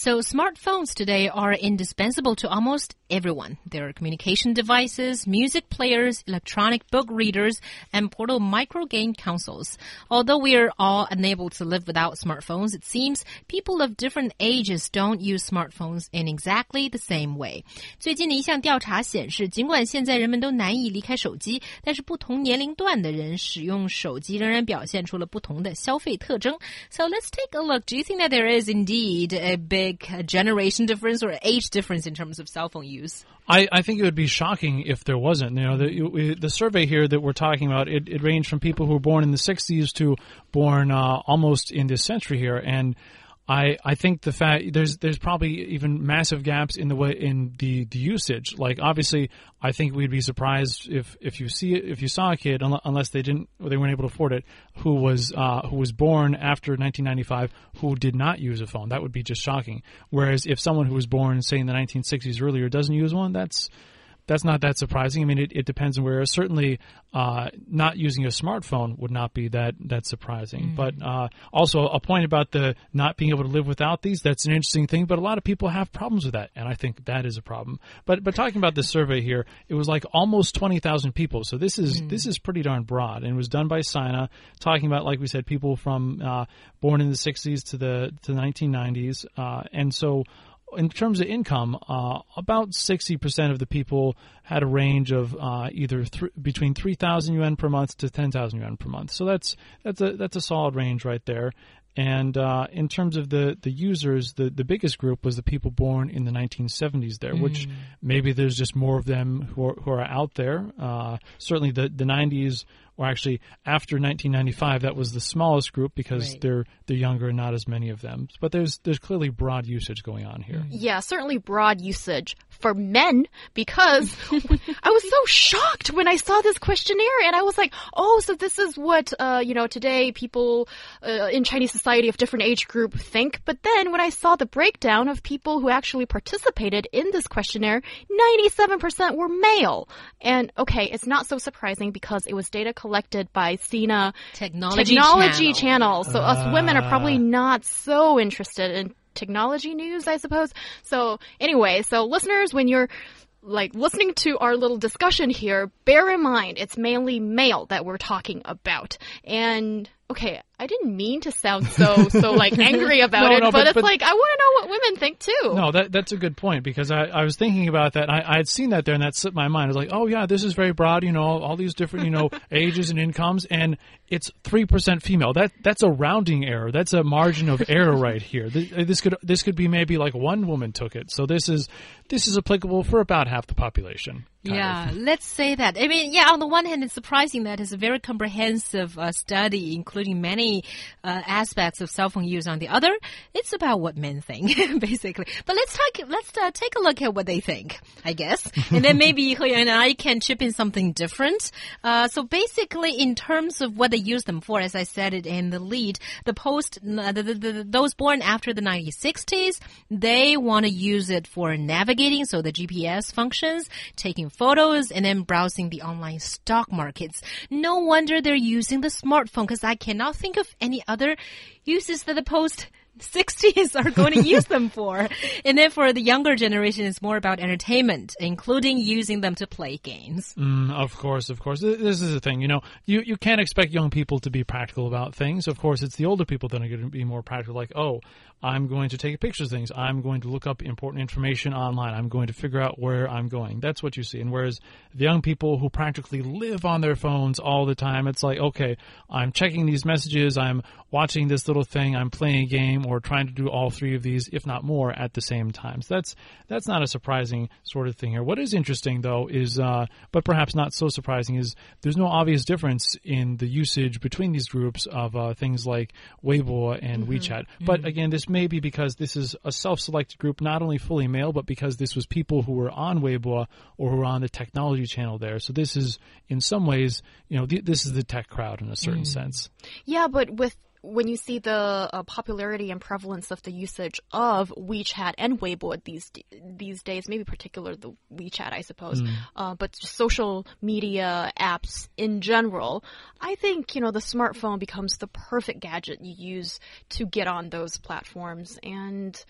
So smartphones today are indispensable to almost everyone. They're communication devices, music players, electronic book readers, and portable micro game consoles. Although we're all unable to live without smartphones, it seems people of different ages don't use smartphones in exactly the same way. 最近的一项调查显示，尽管现在人们都难以离开手机，但是不同年龄段的人使用手机仍然表现出了不同的消费特征。So let's take a look. Do you think that there is indeed a big big generation difference or age difference in terms of cell phone use? I, I think it would be shocking if there wasn't. You know, the, the survey here that we're talking about, it, it ranged from people who were born in the 60s to born uh, almost in this century here. And I, I think the fact there's there's probably even massive gaps in the way in the, the usage. Like obviously, I think we'd be surprised if, if you see if you saw a kid unless they didn't they weren't able to afford it who was uh, who was born after 1995 who did not use a phone. That would be just shocking. Whereas if someone who was born say in the 1960s earlier doesn't use one, that's that's not that surprising. I mean, it, it depends on where. Certainly, uh, not using a smartphone would not be that that surprising. Mm. But uh, also a point about the not being able to live without these. That's an interesting thing. But a lot of people have problems with that, and I think that is a problem. But but talking about this survey here, it was like almost twenty thousand people. So this is mm. this is pretty darn broad, and it was done by Sina, talking about like we said, people from uh, born in the '60s to the to the 1990s, uh, and so in terms of income, uh, about 60% of the people had a range of uh, either th- between 3,000 yuan per month to 10,000 yuan per month. So that's that's a that's a solid range right there. And uh, in terms of the, the users, the, the biggest group was the people born in the 1970s there, mm. which maybe there's just more of them who are, who are out there. Uh, certainly the, the 90s or actually after 1995, that was the smallest group because right. they're they're younger and not as many of them. But there's there's clearly broad usage going on here. Yeah, certainly broad usage for men because I was so shocked when I saw this questionnaire and I was like, oh, so this is what uh, you know today people uh, in Chinese society of different age group think. But then when I saw the breakdown of people who actually participated in this questionnaire, 97% were male. And okay, it's not so surprising because it was data collected by Sina Technology, technology channel. channel. So uh. us women are probably ah. not so interested in technology news, I suppose. So anyway, so listeners, when you're like listening to our little discussion here, bear in mind it's mainly male that we're talking about. And okay, I didn't mean to sound so so like angry about no, it, no, but, but, it's but, like I want to know what women think too. No, that that's a good point because I, I was thinking about that. I, I had seen that there, and that slipped my mind. I was like, oh yeah, this is very broad. You know, all, all these different you know ages and incomes, and it's three percent female. That that's a rounding error. That's a margin of error right here. This, uh, this could this could be maybe like one woman took it. So this is this is applicable for about half the population. Yeah, of. let's say that. I mean, yeah, on the one hand, it's surprising that it's a very comprehensive uh, study, including many uh, aspects of cell phone use. On the other, it's about what men think, basically. But let's talk. Let's uh, take a look at what they think, I guess, and then maybe He and I can chip in something different. Uh, so basically, in terms of what they use them for, as I said it in the lead, the post, uh, the, the, the, those born after the 1960s, they want to use it for navigating, so the GPS functions, taking photos and then browsing the online stock markets. No wonder they're using the smartphone because I cannot think of any other uses that the post 60s are going to use them for. And then for the younger generation, it's more about entertainment, including using them to play games. Mm, of course, of course. This is the thing, you know, you, you can't expect young people to be practical about things. Of course, it's the older people that are going to be more practical, like, oh, I'm going to take pictures of things. I'm going to look up important information online. I'm going to figure out where I'm going. That's what you see. And whereas the young people who practically live on their phones all the time, it's like, okay, I'm checking these messages, I'm watching this little thing, I'm playing a game, or trying to do all three of these, if not more, at the same time. So that's that's not a surprising sort of thing here. What is interesting though is, uh, but perhaps not so surprising, is there's no obvious difference in the usage between these groups of uh, things like Weibo and mm-hmm. WeChat. But mm-hmm. again, this may be because this is a self-selected group, not only fully male, but because this was people who were on Weibo or who were on the technology channel there. So this is, in some ways, you know, th- this is the tech crowd in a certain mm. sense. Yeah, but with when you see the uh, popularity and prevalence of the usage of WeChat and Weibo these these days, maybe particular the WeChat, I suppose, uh, but social media apps in general, I think you know the smartphone becomes the perfect gadget you use to get on those platforms, and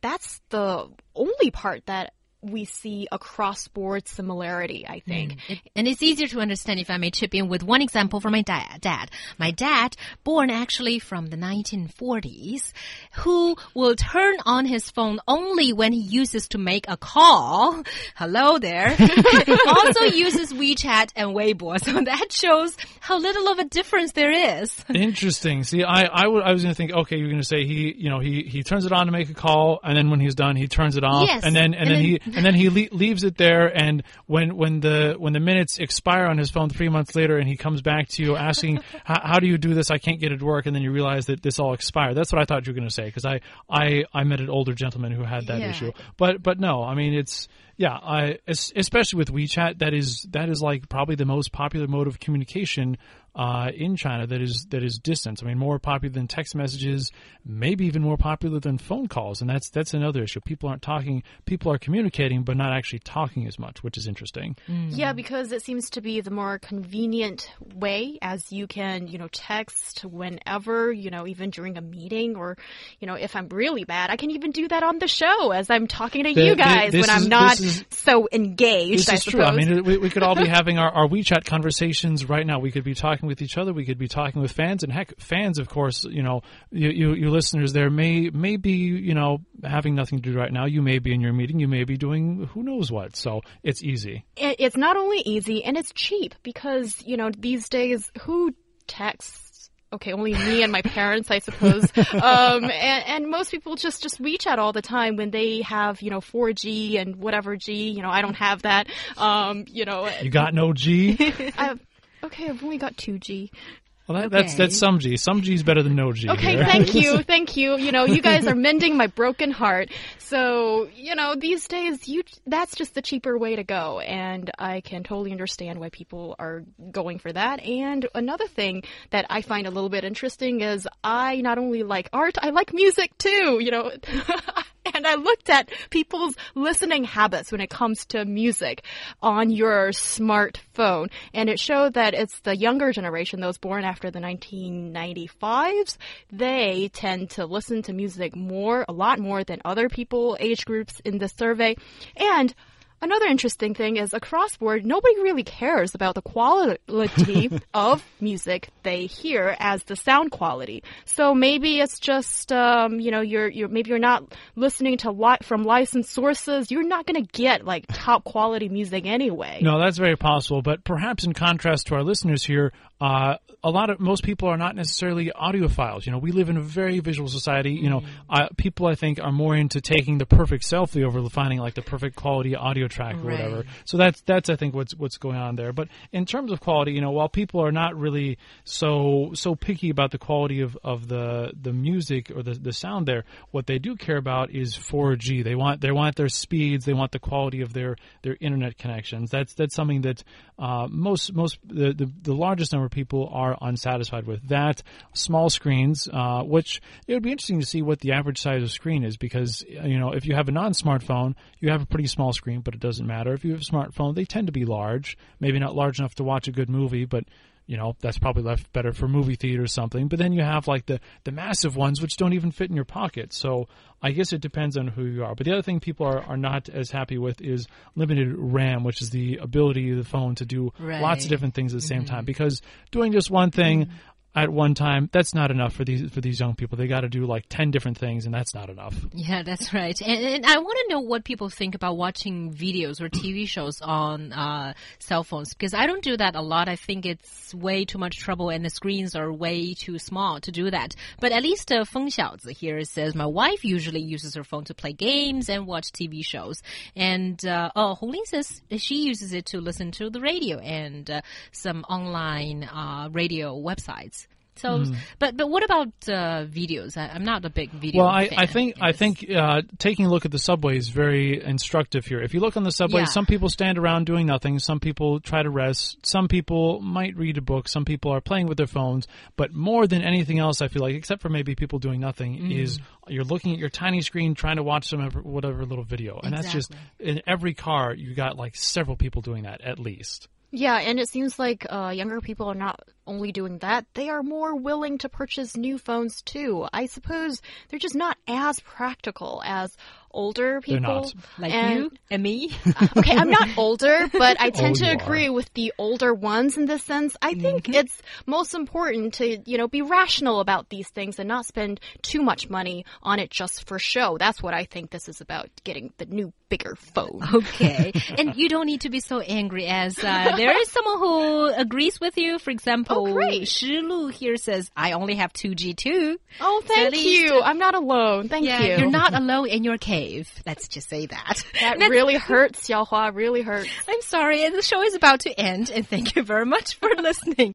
that's the only part that we see a cross-board similarity, I think. Mm. It- and it's easier to understand if I may chip in with one example from my dad. Dad, my dad, born actually from the 1940s, who will turn on his phone only when he uses to make a call. Hello there. also uses WeChat and Weibo, so that shows how little of a difference there is. Interesting. See, I, I, I was going to think, okay, you're going to say he, you know, he, he turns it on to make a call, and then when he's done, he turns it off, Yes, and then and, and then, then- he and then he le- leaves it there, and when when the when the minutes expire on his phone three months later, and he comes back to you asking, how, do you do this? I can't get it to work, and then you realize that this all expired. That's what I thought you were going to say because I, I I met an older gentleman who had that Yeah. issue, but but no, I mean it's. Yeah, I especially with WeChat, that is that is like probably the most popular mode of communication uh, in China. That is that is distance. I mean, more popular than text messages, maybe even more popular than phone calls, and that's that's another issue. People aren't talking. People are communicating, but not actually talking as much, which is interesting. Yeah, because it seems to be the more convenient way as you can, you know, text whenever, you know, even during a meeting or, you know, if I'm really bad, I can even do that on the show as I'm talking to The- you guys this when is- I'm not this is- so engaged, This I is suppose. true. I mean, we, we could all be having our, our WeChat conversations right now. We could be talking with each other. We could be talking with fans, and heck, fans, of course, you know, you, you, you listeners there may may be, you know, having nothing to do right now. You may be in your meeting. You may be doing who knows what. So it's easy. it, it's not only easy and it's cheap because you know these days who texts okay only me and my parents i suppose. Um, and, and most people just just WeChat all the time when they have you know 4g and whatever g you know i don't have that. Um, you know. You got no G. Okay i've only got 2g Well, that, that's that's some G. Some G is better than no G. Okay, here. thank you, thank you. You know, you guys are mending my broken heart. So, you know, these days, you that's just the cheaper way to go, and I can totally understand why people are going for that. And another thing that I find a little bit interesting is I not only like art, I like music too. You know. And I looked at people's listening habits when it comes to music on your smartphone. And it showed that it's the younger generation, those born after the 1995s, they tend to listen to music more, a lot more than other people, age groups in the survey. And Another interesting thing is across board, nobody really cares about the quality of music they hear as the sound quality. So maybe it's just, um, you know, you're, you're, maybe you're not listening to li from licensed sources. You're not going to get like top quality music anyway. No, that's very possible. But perhaps in contrast to our listeners here, uh, a lot of most people are not necessarily audiophiles. You know, we live in a very visual society. You know, uh, people I think are more into taking the perfect selfie over finding like the perfect quality audio track or whatever. So that's that's I think what's what's going on there. But in terms of quality, you know, while people are not really so so picky about the quality of, of the the music or the, the sound there, what they do care about is 4G. They want they want their speeds, they want the quality of their their internet connections. That's that's something that uh, most most the, the the largest number of people are unsatisfied with. That small screens, uh, which it would be interesting to see what the average size of screen is because you know if you have a non-smartphone, you have a pretty small screen, but it doesn't matter. If you have a smartphone, they tend to be large. Maybe not large enough to watch a good movie, but you know that's probably left better for movie theater or something. But then you have like the the massive ones which don't even fit in your pocket. So I guess it depends on who you are. But the other thing people are, are not as happy with is limited RAM, which is the ability of the phone to do lots Right. Mm-hmm. of different things at the same time. Because doing just one thing at one time that's not enough for these for these young people. They got to do like ten different things, and that's not enough. Yeah, that's right. And, and I want to know what people think about watching videos or TV shows on uh, cell phones because I don't do that a lot. I think it's way too much trouble and the screens are way too small to do that. But at least uh, Feng Xiaozi here says my wife usually uses her phone to play games and watch TV shows. And uh, oh, Hongling says she uses it to listen to the radio and uh, some online uh, radio websites. So, but but what about uh, videos? I, I'm not a big video. Well, I, I think I think uh, taking a look at the subway is very instructive here. If you look on the subway, Yeah. some people stand around doing nothing. Some people try to rest. Some people might read a book. Some people are playing with their phones. But more than anything else, I feel like, except for maybe people doing nothing, Mm. is you're looking at your tiny screen trying to watch some whatever little video, and that's just in every car. You got like several people doing that at least. Yeah, and it seems like uh, younger people are not only doing that, they are more willing to purchase new phones too. I suppose they're just not as practical as older They're people. not. like and- you and me. okay, I'm not older, but I tend Oh, to you are. agree with the older ones in this sense. I think it's most important to, you know, be rational about these things and not spend too much money on it just for show. That's what I think this is about, getting the new, bigger phone. Okay, and you don't need to be so angry as uh, there is someone who agrees with you. For example, Oh, great. Shi Lu here says, "I only have two G too." Oh, thank least- you. I'm not alone. Thank Yeah, you. you're not alone in your Let's just say that. That really hurts, Xiaohua. Really hurts. I'm sorry, the show is about to end, and thank you very much for listening.